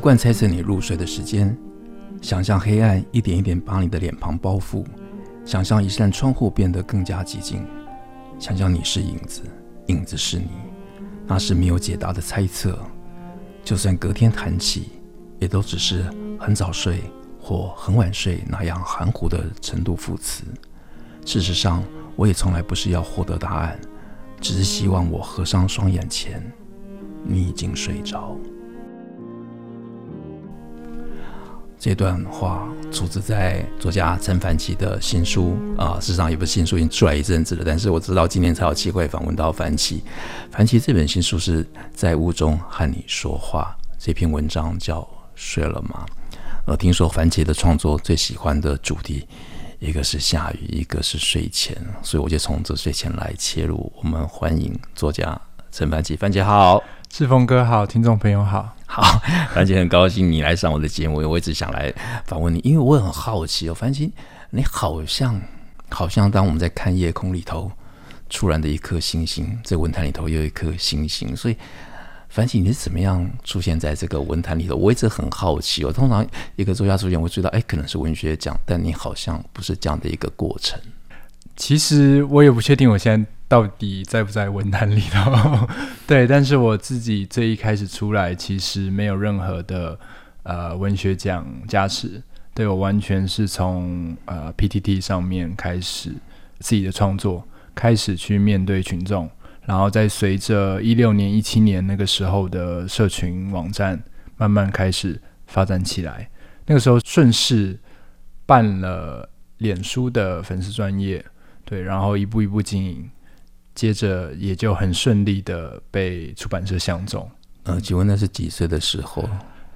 习惯猜测你入睡的时间，想象黑暗一点一点把你的脸庞包覆，想象一扇窗户变得更加寂静，想象你是影子，影子是你，那是没有解答的猜测。就算隔天谈起，也都只是很早睡或很晚睡那样含糊的程度副词。事实上，我也从来不是要获得答案，只是希望我合上双眼前，你已经睡着。这段话出自在作家陈凡奇的新书啊，事实上也不是新书，已经出来一阵子了。但是我知道今年才有机会访问到凡奇。凡奇这本新书是在雾中和你说话，这篇文章叫《睡了吗》。呃，听说凡奇的创作最喜欢的主题，一个是下雨，一个是睡前，所以我就从这睡前来切入。我们欢迎作家陈凡奇，凡奇好，志峰哥好，听众朋友好。好，凡姐很高兴你来上我的节目，我一直想来访问你，因为我很好奇哦，凡奇，你好像好像当我们在看夜空里头突然的一颗星星，在文坛里头又有一颗星星，所以凡奇你是怎么样出现在这个文坛里头？我一直很好奇哦。通常一个作家出现，我知道哎，可能是文学奖，但你好像不是这样的一个过程。其实我也不确定，我现在。到底在不在文坛里头？对，但是我自己最一开始出来，其实没有任何的呃文学奖加持，对，我完全是从呃 PTT 上面开始自己的创作，开始去面对群众，然后再随着一六年、一七年那个时候的社群网站慢慢开始发展起来。那个时候顺势办了脸书的粉丝专业，对，然后一步一步经营。接着也就很顺利的被出版社相中。呃，请问那是几岁的时候？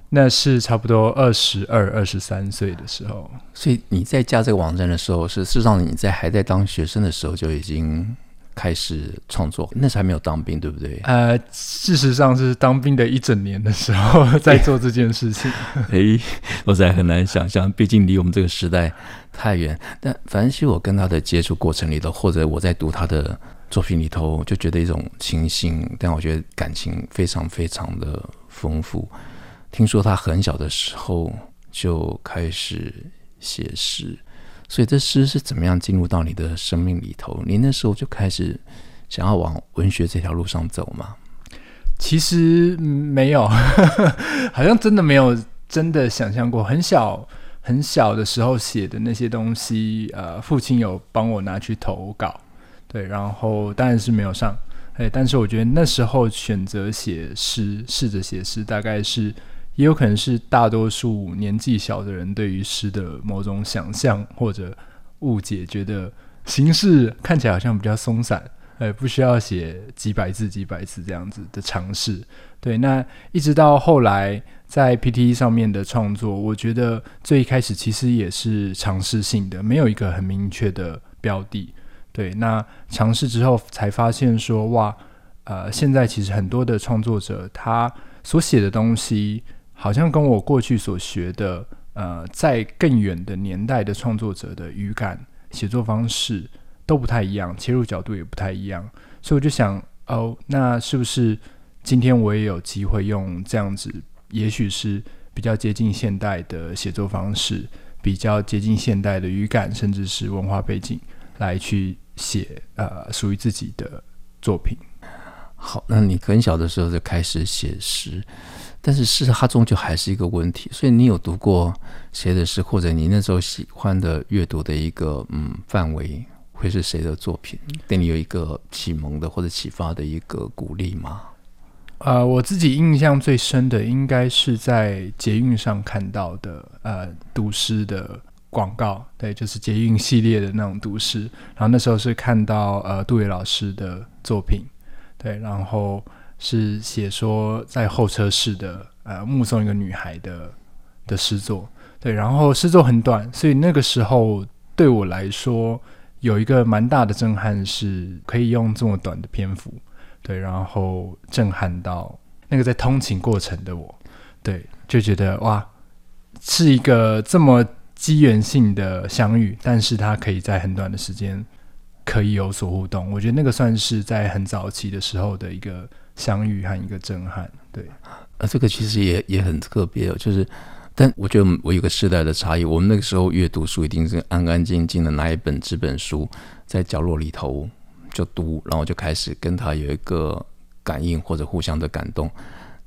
那是差不多二十二、二十三岁的时候。所以你在加这个网站的时候，是事实上你在还在当学生的时候就已经开始创作，那时还没有当兵，对不对？呃，事实上是当兵的一整年的时候在做这件事情。哎，我实在很难想象，毕竟离我们这个时代太远。但凡是我跟他的接触过程里头，或者我在读他的。作品里头就觉得一种清新，但我觉得感情非常非常的丰富。听说他很小的时候就开始写诗，所以这诗是怎么样进入到你的生命里头？你那时候就开始想要往文学这条路上走吗？其实没有，好 像真的没有真的想象过。很小很小的时候写的那些东西，呃，父亲有帮我拿去投稿。对，然后当然是没有上，哎，但是我觉得那时候选择写诗，试着写诗，大概是也有可能是大多数年纪小的人对于诗的某种想象或者误解，觉得形式看起来好像比较松散，哎，不需要写几百字几百字这样子的尝试。对，那一直到后来在 PTT 上面的创作，我觉得最一开始其实也是尝试性的，没有一个很明确的标的。对，那尝试之后才发现说，哇，呃，现在其实很多的创作者他所写的东西，好像跟我过去所学的，呃，在更远的年代的创作者的语感、写作方式都不太一样，切入角度也不太一样，所以我就想，哦，那是不是今天我也有机会用这样子，也许是比较接近现代的写作方式，比较接近现代的语感，甚至是文化背景来去。写呃属于自己的作品。好，那你很小的时候就开始写诗，但是诗它终究还是一个问题。所以你有读过谁的诗，或者你那时候喜欢的阅读的一个嗯范围会是谁的作品，对你有一个启蒙的或者启发的一个鼓励吗？呃，我自己印象最深的应该是在捷运上看到的呃读诗的广告，对，就是捷运系列的那种都市。然后那时候是看到呃杜伟老师的作品，对，然后是写说在候车室的呃目送一个女孩的的诗作，对，然后诗作很短，所以那个时候对我来说有一个蛮大的震撼，是可以用这么短的篇幅，对，然后震撼到那个在通勤过程的我，对，就觉得哇。是一个这么机缘性的相遇，但是它可以在很短的时间可以有所互动。我觉得那个算是在很早期的时候的一个相遇和一个震撼。对，啊，这个其实也也很特别哦。就是，但我觉得我有个时代的差异。我们那个时候阅读书一定是安安静静的拿一本纸本书在角落里头就读，然后就开始跟他有一个感应或者互相的感动。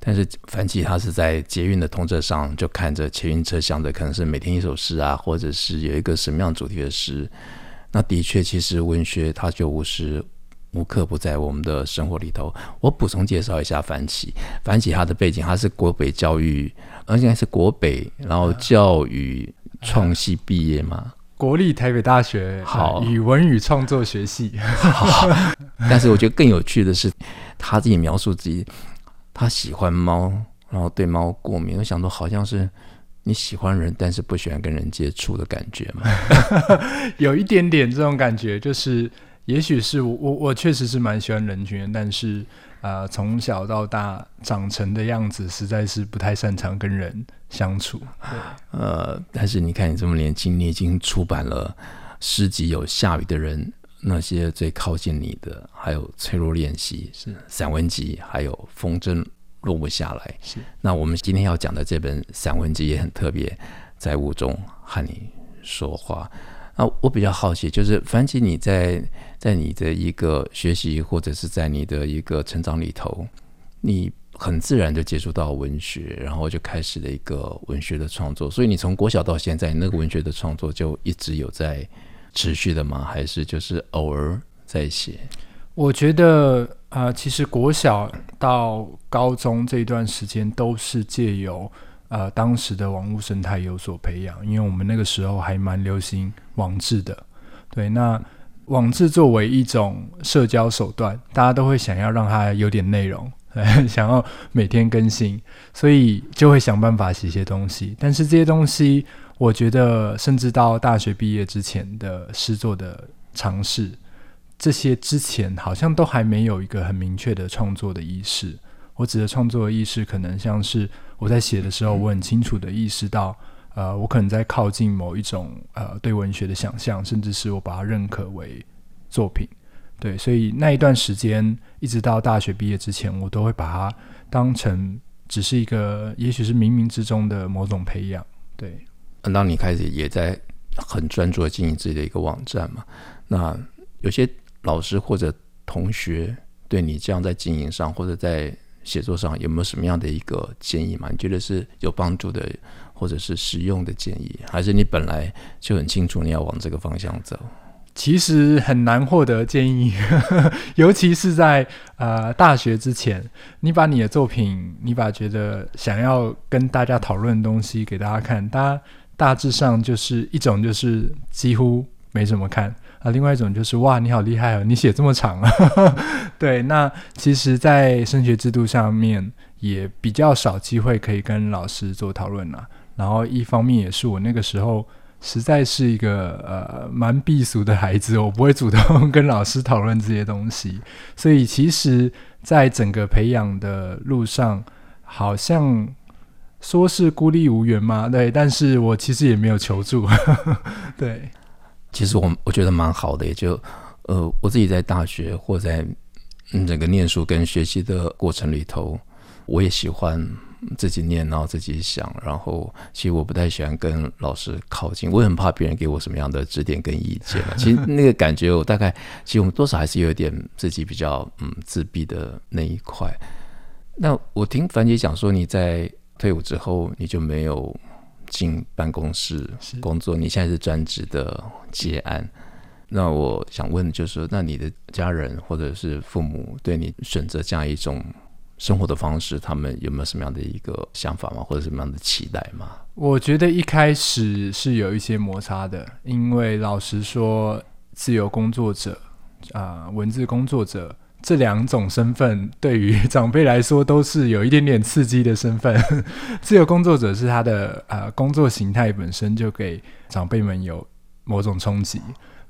但是凡奇他是在捷运的通车上，就看着捷运车厢的，可能是每天一首诗啊，或者是有一个什么样主题的诗。那的确，其实文学它就无时无刻不在我们的生活里头。我补充介绍一下凡奇，凡奇他的背景，他是国北教育，而且是国北，然后教育创系毕业嘛，国立台北大学好语文与创作学系。好，但是我觉得更有趣的是，他自己描述自己。他喜欢猫，然后对猫过敏。我想说，好像是你喜欢人，但是不喜欢跟人接触的感觉嘛。有一点点这种感觉，就是也许是我我我确实是蛮喜欢人群的，但是啊、呃，从小到大长成的样子，实在是不太擅长跟人相处。呃，但是你看你这么年轻，你已经出版了诗集，有下雨的人。那些最靠近你的，还有脆弱练习是散文集，还有风筝落不下来。是那我们今天要讲的这本散文集也很特别，在雾中和你说话。那我比较好奇，就是凡奇你在在你的一个学习或者是在你的一个成长里头，你很自然就接触到文学，然后就开始了一个文学的创作。所以你从国小到现在，那个文学的创作就一直有在。持续的吗？还是就是偶尔在写？我觉得啊、其实国小到高中这一段时间都是借由呃当时的网络生态有所培养，因为我们那个时候还蛮流行网志的。对，那网志作为一种社交手段，大家都会想要让它有点内容，想要每天更新，所以就会想办法写些东西。但是这些东西。我觉得，甚至到大学毕业之前的诗作的尝试，这些之前好像都还没有一个很明确的创作的意识。我指的创作的意识，可能像是我在写的时候，我很清楚的意识到，呃，我可能在靠近某一种呃对文学的想象，甚至是我把它认可为作品。对，所以那一段时间，一直到大学毕业之前，我都会把它当成只是一个，也许是冥冥之中的某种培养。对。当你开始也在很专注的经营自己的一个网站嘛，那有些老师或者同学对你这样在经营上或者在写作上有没有什么样的一个建议吗？你觉得是有帮助的，或者是实用的建议，还是你本来就很清楚你要往这个方向走？其实很难获得建议，尤其是在呃大学之前，你把你的作品，你把觉得想要跟大家讨论的东西给大家看，大家。大致上就是一种就是几乎没怎么看啊，另外一种就是哇，你好厉害哦，你写这么长啊。对，那其实，在升学制度上面也比较少机会可以跟老师做讨论了。然后一方面也是我那个时候实在是一个呃蛮避俗的孩子，我不会主动跟老师讨论这些东西，所以其实在整个培养的路上，好像。说是孤立无援吗？对，但是我其实也没有求助。对，其实我我觉得蛮好的，也就呃，我自己在大学或在嗯整个念书跟学习的过程里头，我也喜欢自己念，然后自己想，然后其实我不太喜欢跟老师靠近，我也很怕别人给我什么样的指点跟意见。其实那个感觉，我大概其实我们多少还是有一点自己比较嗯自闭的那一块。那我听樊姐讲说你在。退伍之后，你就没有进办公室工作，你现在是专职的接案。那我想问，就是说，那你的家人或者是父母对你选择这样一种生活的方式，他们有没有什么样的一个想法吗？或者什么样的期待吗？我觉得一开始是有一些摩擦的，因为老实说，自由工作者啊、文字工作者这两种身份，对于长辈来说都是有一点点刺激的身份。自由工作者是他的呃工作形态本身就给长辈们有某种冲击。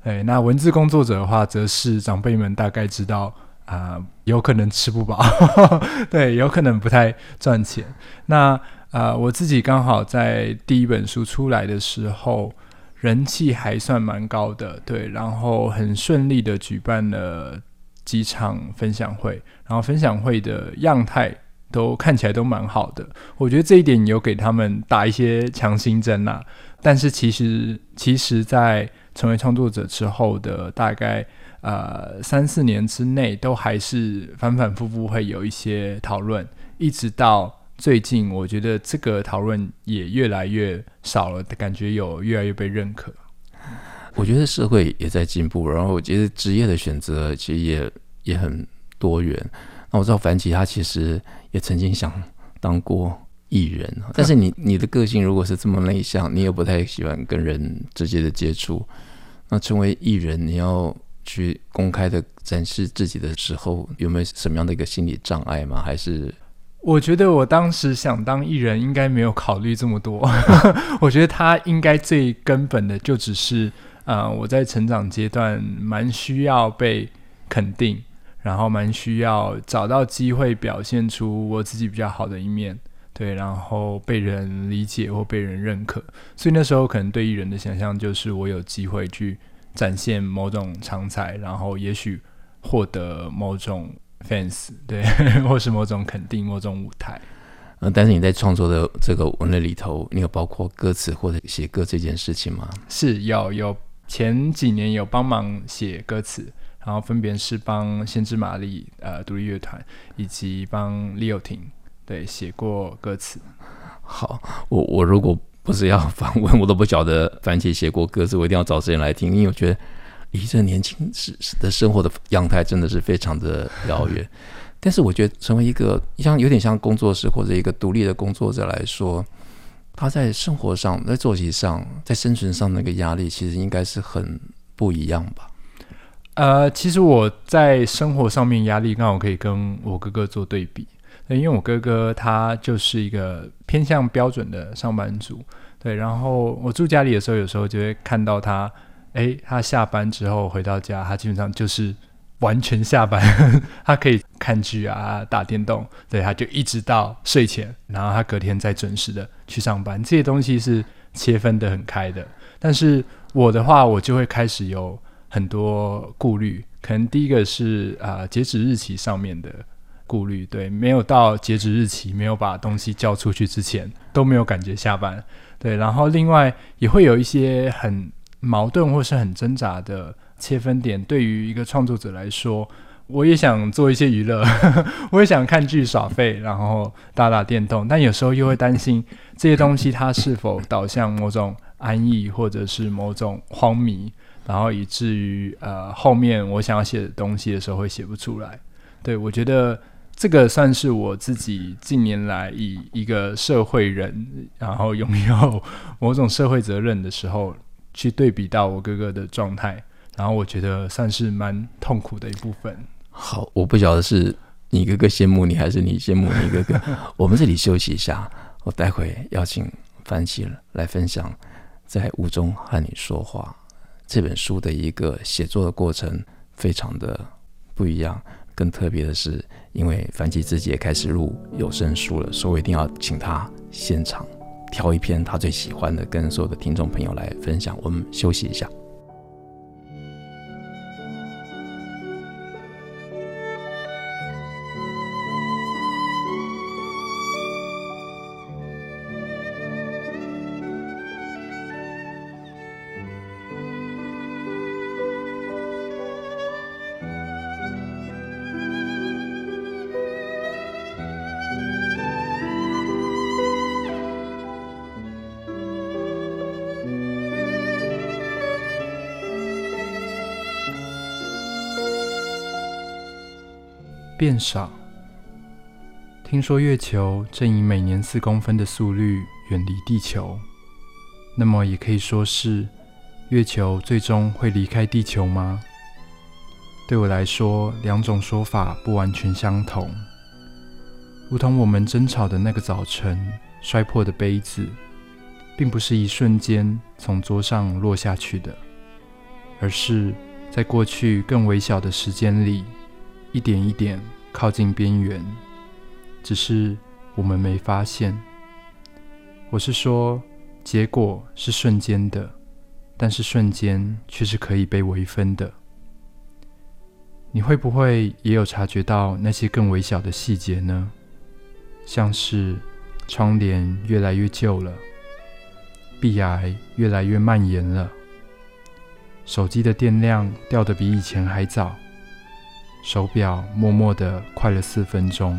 对，那文字工作者的话，则是长辈们大概知道啊、有可能吃不饱，对，有可能不太赚钱。那啊、我自己刚好在第一本书出来的时候，人气还算蛮高的，对，然后很顺利的举办了几场分享会，然后分享会的样态都看起来都蛮好的，我觉得这一点有给他们打一些强心针呐、啊。但是其实，其实，在成为创作者之后的大概呃三四年之内，都还是反反复复会有一些讨论，一直到最近，我觉得这个讨论也越来越少了，感觉有越来越被认可。我觉得社会也在进步，然后我觉得职业的选择其实也也很多元。那我知道凡琪他其实也曾经想当过。艺人，但是你你的个性如果是这么内向，你也不太喜欢跟人直接的接触。那成为艺人，你要去公开的展示自己的时候，有没有什么样的一个心理障碍吗？还是我觉得我当时想当艺人，应该没有考虑这么多。我觉得他应该最根本的就只是，呃，我在成长阶段蛮需要被肯定，然后蛮需要找到机会表现出我自己比较好的一面。对，然后被人理解或被人认可，所以那时候可能对艺人的想象就是我有机会去展现某种长才，然后也许获得某种 fans，对，或是某种肯定、某种舞台。嗯，但是你在创作的这个文类里头，你有包括歌词或者写歌这件事情吗？是有，有前几年有帮忙写歌词，然后分别是帮先知玛丽呃独立乐团，以及帮李友廷。对，写过歌词。好，我我如果不是要访问，我都不晓得番茄写过歌词，我一定要找时间来听，因为我觉得离这年轻时的生活的样态真的是非常的遥远。但是我觉得成为一个像有点像工作室或者一个独立的工作者来说，他在生活上、在作息上、在生存上那个压力，其实应该是很不一样吧？呃，其实我在生活上面压力刚好可以跟我哥哥做对比。因为我哥哥他就是一个偏向标准的上班族，对，然后我住家里的时候，有时候就会看到他，哎，他下班之后回到家，他基本上就是完全下班，他可以看剧啊、打电动，对，他就一直到睡前，然后他隔天再准时的去上班，这些东西是切分得很开的。但是我的话，我就会开始有很多顾虑，可能第一个是啊、截止日期上面的。顾虑，对，没有到截止日期，没有把东西交出去之前都没有感觉下班，对，然后另外也会有一些很矛盾或是很挣扎的切分点。对于一个创作者来说，我也想做一些娱乐，我也想看剧耍废，然后打打电动，但有时候又会担心这些东西它是否导向某种安逸或者是某种荒谬，然后以至于呃后面我想要写的东西的时候会写不出来。对，我觉得。这个算是我自己近年来以一个社会人，然后拥有某种社会责任的时候，去对比到我哥哥的状态，然后我觉得算是蛮痛苦的一部分。好，我不晓得是你哥哥羡慕你，还是你羡慕你哥哥。我们这里休息一下，我待会邀请樊琪来分享在雾中和你说话这本书的一个写作的过程，非常的不一样。更特别的是，因为凡奇自己也开始录有声书了，所以我一定要请他现场挑一篇他最喜欢的，跟所有的听众朋友来分享。我们休息一下。变少，听说月球正以每年四公分的速率远离地球，那么也可以说是月球最终会离开地球吗？对我来说，两种说法不完全相同。如同我们争吵的那个早晨，摔破的杯子，并不是一瞬间从桌上落下去的，而是在过去更微小的时间里，一点一点靠近边缘。只是我们没发现。我是说，结果是瞬间的，但是瞬间却是可以被微分的。你会不会也有察觉到那些更微小的细节呢？像是窗帘越来越旧了，壁癌越来越蔓延了，手机的电量掉得比以前还早，手表默默的快了四分钟。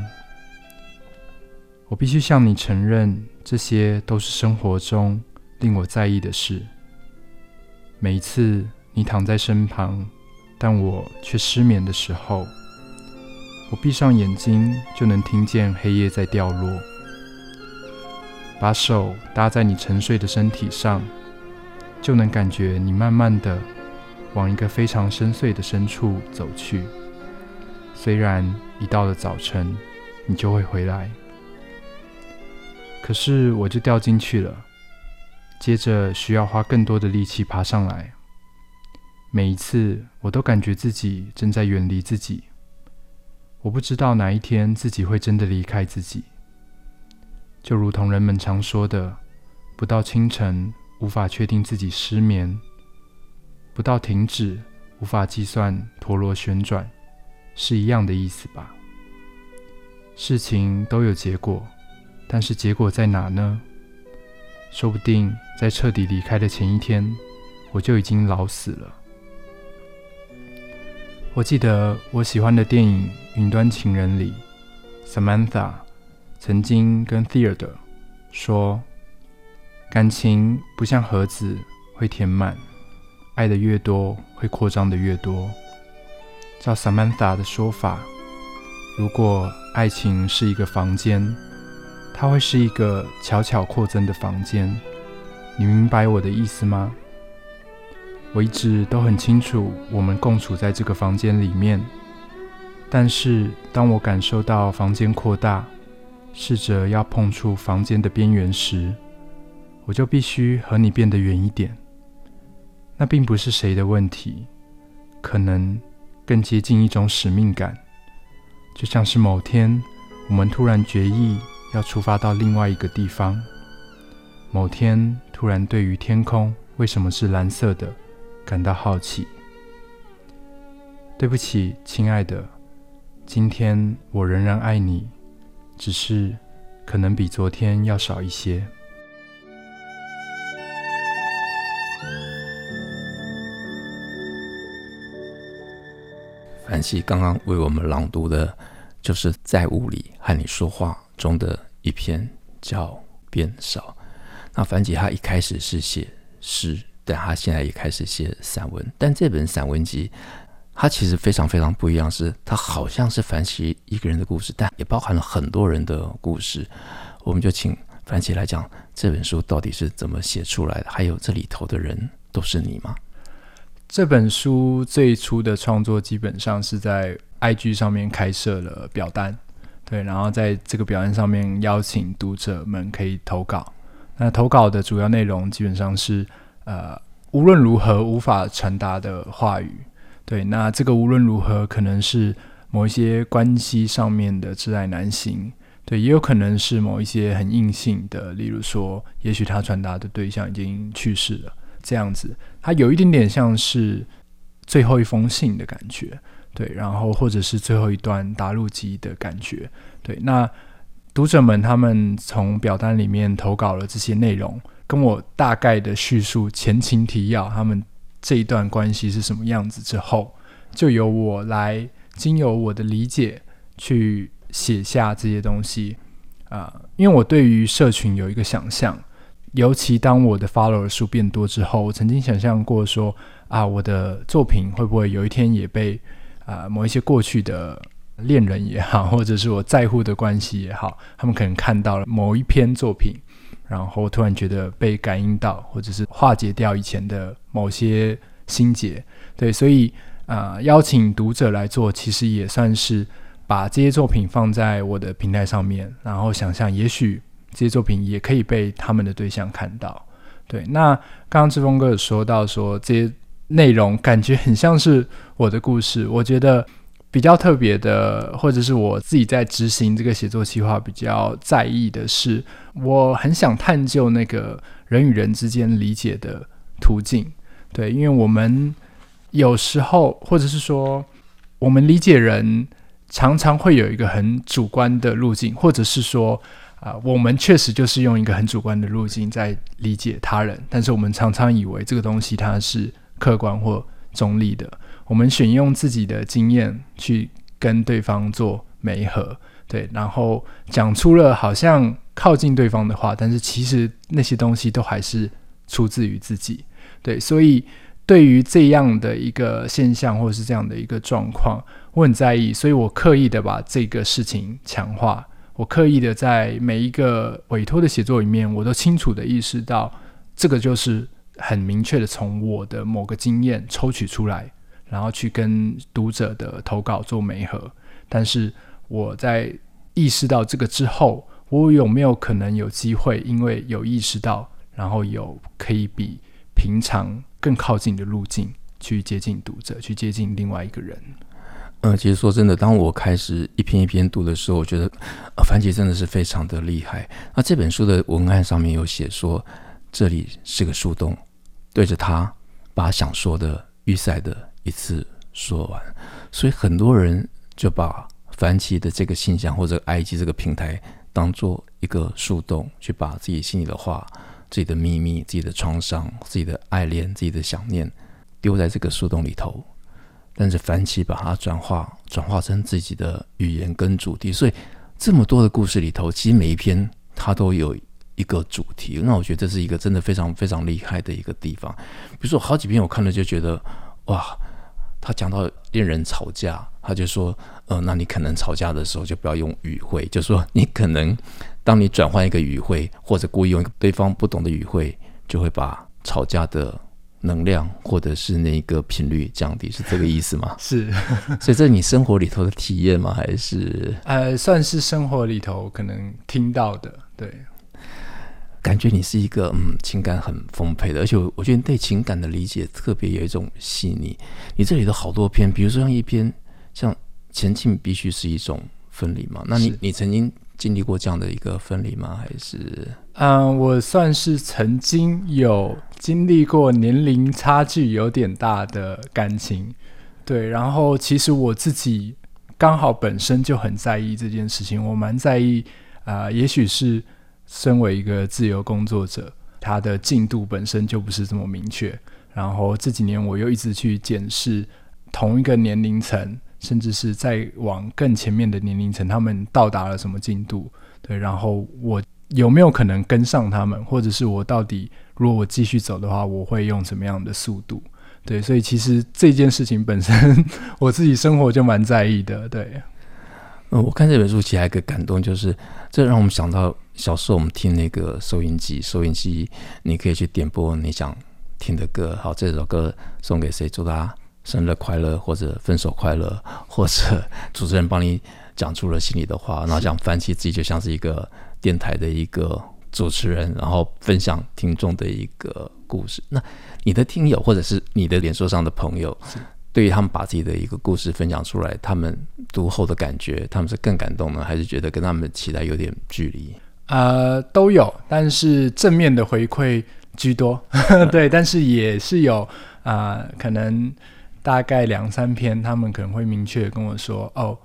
我必须向你承认，这些都是生活中令我在意的事。每一次你躺在身旁，但我却失眠的时候，我闭上眼睛就能听见黑夜在掉落。把手搭在你沉睡的身体上，就能感觉你慢慢的往一个非常深邃的深处走去。虽然一到了早晨，你就会回来。可是我就掉进去了，接着需要花更多的力气爬上来。每一次，我都感觉自己正在远离自己。我不知道哪一天自己会真的离开自己。就如同人们常说的，不到清晨无法确定自己失眠，不到停止无法计算陀螺旋转，是一样的意思吧？事情都有结果。但是结果在哪呢？说不定在彻底离开的前一天，我就已经老死了。我记得我喜欢的电影《云端情人》里，Samantha 曾经跟 Theodore 说：“感情不像盒子会填满，爱的越多会扩张的越多。”照 Samantha 的说法，如果爱情是一个房间，它会是一个悄悄扩增的房间，你明白我的意思吗？我一直都很清楚，我们共处在这个房间里面。但是当我感受到房间扩大，试着要碰触房间的边缘时，我就必须和你变得远一点。那并不是谁的问题，可能更接近一种使命感，就像是某天我们突然决意。要出发到另外一个地方。某天突然对于天空为什么是蓝色的感到好奇。对不起，亲爱的，今天我仍然爱你，只是可能比昨天要少一些。梵屭刚刚为我们朗读的，就是在雾里和你说话中的一篇叫《变少》，那梵屭他一开始是写诗，但她现在也开始写散文。但这本散文集，它其实非常非常不一样，是它好像是梵屭一个人的故事，但也包含了很多人的故事。我们就请梵屭来讲这本书到底是怎么写出来的，还有这里头的人都是你吗？这本书最初的创作基本上是在 IG 上面开设了表单。对，然后在这个表单上面邀请读者们可以投稿。那投稿的主要内容基本上是，呃，无论如何无法传达的话语。对，那这个无论如何可能是某一些关系上面的挚爱难行，对，也有可能是某一些很硬性的，例如说，也许他传达的对象已经去世了，这样子，它有一点点像是最后一封信的感觉。对，然后或者是最后一段答录机的感觉。对，那读者们他们从表单里面投稿了这些内容，跟我大概的叙述前情提要，他们这一段关系是什么样子之后，就由我来经由我的理解去写下这些东西啊、因为我对于社群有一个想象，尤其当我的 follower 数变多之后，我曾经想象过说啊，我的作品会不会有一天也被啊、某一些过去的恋人也好，或者是我在乎的关系也好，他们可能看到了某一篇作品，然后突然觉得被感应到，或者是化解掉以前的某些心结。对，所以啊、邀请读者来做，其实也算是把这些作品放在我的平台上面，然后想象也许这些作品也可以被他们的对象看到。对，那刚刚志峰哥有说到说这些内容感觉很像是我的故事，我觉得。比较特别的，或者是我自己在执行这个写作计划比较在意的是，我很想探究那个人与人之间理解的途径。对，因为我们有时候，或者是说，我们理解人常常会有一个很主观的路径，或者是说，啊、我们确实就是用一个很主观的路径在理解他人，但是我们常常以为这个东西它是客观或中立的。我们选用自己的经验去跟对方做媒合，对，然后讲出了好像靠近对方的话，但是其实那些东西都还是出自于自己，对，所以对于这样的一个现象或者是这样的一个状况，我很在意，所以我刻意的把这个事情强化，我刻意的在每一个委托的写作里面，我都清楚的意识到，这个就是很明确的从我的某个经验抽取出来。然后去跟读者的投稿做媒合，但是我在意识到这个之后，我有没有可能有机会，因为有意识到，然后有可以比平常更靠近的路径去接近读者，去接近另外一个人。嗯，其实说真的，当我开始一篇一篇读的时候，我觉得樊奇真的是非常的厉害。那这本书的文案上面有写说，这里是个树洞，对着他把想说的预赛的。一次说完，所以很多人就把樊奇的这个信箱或者 IG 这个平台当做一个树洞，去把自己心里的话、自己的秘密、自己的创伤、自己的爱恋、自己的想念丢在这个树洞里头。但是凡奇把它转化，转化成自己的语言跟主题。所以这么多的故事里头，其实每一篇它都有一个主题。那我觉得这是一个真的非常非常厉害的一个地方。比如说好几篇我看了就觉得，哇！他讲到恋人吵架，他就说：“呃，那你可能吵架的时候就不要用语汇，就说你可能当你转换一个语汇，或者故意用对方不懂的语汇，就会把吵架的能量或者是那个频率降低，是这个意思吗？” 是，所以这是你生活里头的体验吗？还是呃，算是生活里头可能听到的，对。感觉你是一个嗯，情感很丰沛的，而且我我觉得你对情感的理解特别有一种细腻。你这里的好多篇，比如说像一篇像前进必须是一种分离嘛？那你你曾经经历过这样的一个分离吗？还是嗯，我算是曾经有经历过年龄差距有点大的感情，对。然后其实我自己刚好本身就很在意这件事情，我蛮在意啊、也许是。身为一个自由工作者，他的进度本身就不是这么明确。然后这几年我又一直去检视同一个年龄层，甚至是再往更前面的年龄层，他们到达了什么进度？对，然后我有没有可能跟上他们？或者是我到底如果我继续走的话，我会用什么样的速度？对，所以其实这件事情本身，我自己生活就蛮在意的。对。嗯，我看这本书其实还有一个感动，就是这让我们想到小时候我们听那个收音机，收音机你可以去点播你想听的歌，好，这首歌送给谁，祝他生日快乐，或者分手快乐，或者主持人帮你讲出了心里的话，然后讲翻起自己就像是一个电台的一个主持人，然后分享听众的一个故事。那你的听友或者是你的脸书上的朋友。对于他们把自己的一个故事分享出来，他们读后的感觉，他们是更感动呢，还是觉得跟他们的期待有点距离？呃，都有，但是正面的回馈居多。对，但是也是有啊、呃，可能大概两三篇，他们可能会明确跟我说：“哦，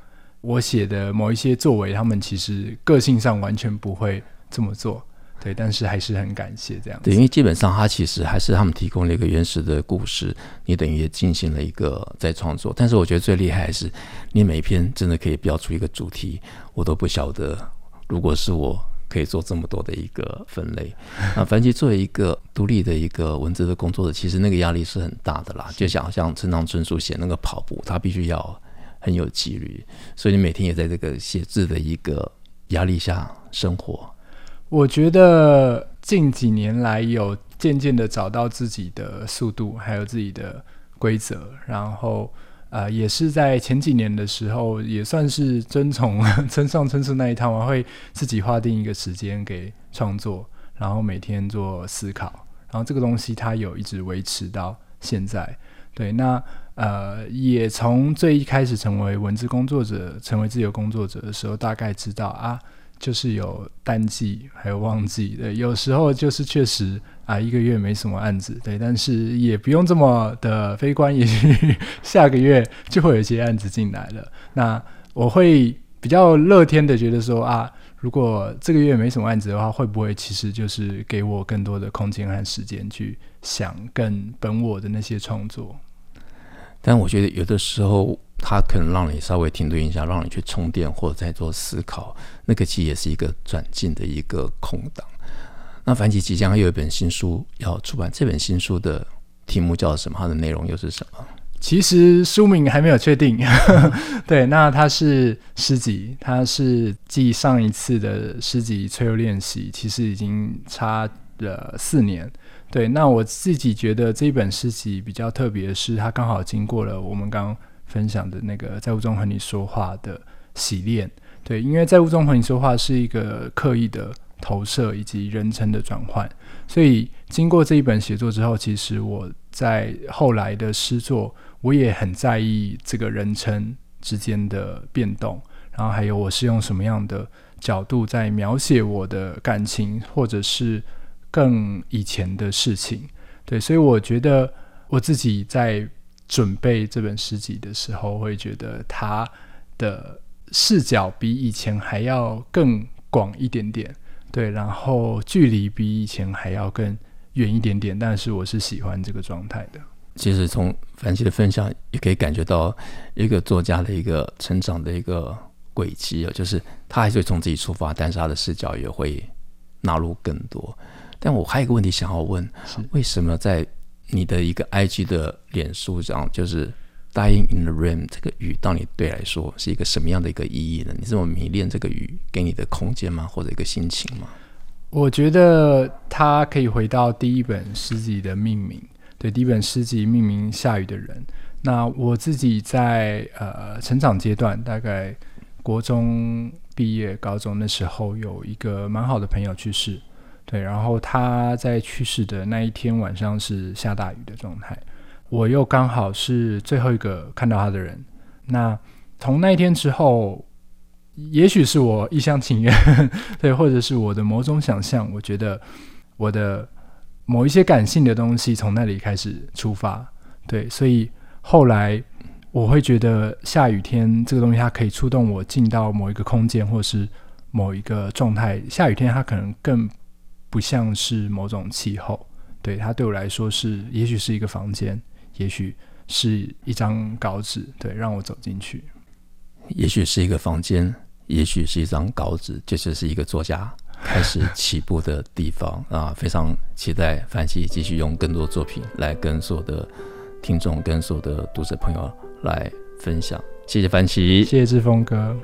我写的某一些作为，他们其实个性上完全不会这么做。”对，但是还是很感谢这样子。对，因为基本上他其实还是他们提供了一个原始的故事，你等于也进行了一个再创作。但是我觉得最厉害的是，你每一篇真的可以标出一个主题，我都不晓得，如果是我可以做这么多的一个分类。那樊奇作为一个独立的一个文字的工作者，其实那个压力是很大的啦。就想像村上春树写那个跑步，他必须要很有纪律，所以你每天也在这个写字的一个压力下生活。我觉得近几年来有渐渐的找到自己的速度，还有自己的规则，然后呃，也是在前几年的时候，也算是遵从村上春树那一套，我会自己划定一个时间给创作，然后每天做思考，然后这个东西它有一直维持到现在。对，那。呃，也从最一开始成为文字工作者，成为自由工作者的时候，大概知道啊，就是有淡季，还有旺季。对，有时候就是确实啊，一个月没什么案子，对，但是也不用这么的悲观，也许 下个月就会有一些案子进来了。那我会比较乐天的觉得说啊，如果这个月没什么案子的话，会不会其实就是给我更多的空间和时间去想更本我的那些创作？但我觉得有的时候，它可能让你稍微停顿一下，让你去充电或者在做思考，那个其实也是一个转进的一个空档。那凡奇即将还有一本新书要出版，这本新书的题目叫什么？它的内容又是什么？其实书名还没有确定。对，那它是诗集，它是继上一次的诗集《脆弱练习》，其实已经差了四年。对，那我自己觉得这一本诗集比较特别的是，它刚好经过了我们刚分享的那个在雾中和你说话的洗练。对，因为在雾中和你说话是一个刻意的投射以及人称的转换，所以经过这一本写作之后，其实我在后来的诗作，我也很在意这个人称之间的变动，然后还有我是用什么样的角度在描写我的感情，或者是。更以前的事情，对，所以我觉得我自己在准备这本诗集的时候，会觉得他的视角比以前还要更广一点点，对，然后距离比以前还要更远一点点，但是我是喜欢这个状态的。其实从凡奇的分享也可以感觉到一个作家的一个成长的一个轨迹啊，就是他还是会从自己出发，但是他的视角也会纳入更多。但我还有一个问题想要问：为什么在你的一个 IG 的脸书上，就是 “dying in the rain” 这个雨，到你对来说是一个什么样的一个意义呢？你这么迷恋这个雨给你的空间吗？或者一个心情吗？我觉得它可以回到第一本诗集的命名。对，第一本诗集命名“下雨的人”。那我自己在呃成长阶段，大概国中毕业、高中的时候，有一个蛮好的朋友去世。对，然后他在去世的那一天晚上是下大雨的状态，我又刚好是最后一个看到他的人。那从那一天之后，也许是我一厢情愿，对，或者是我的某种想象，我觉得我的某一些感性的东西从那里开始出发。对，所以后来我会觉得下雨天这个东西，它可以触动我进到某一个空间，或是某一个状态。下雨天它可能更。不像是某种气候，对，它对我来说是，也许是一个房间，也许是一张稿纸，对，让我走进去。也许是一个房间，也许是一张稿纸，这就是一个作家开始起步的地方啊！非常期待凡琦继续用更多作品来跟所有的听众、跟所有的读者朋友来分享。谢谢凡琦，谢谢志峰哥。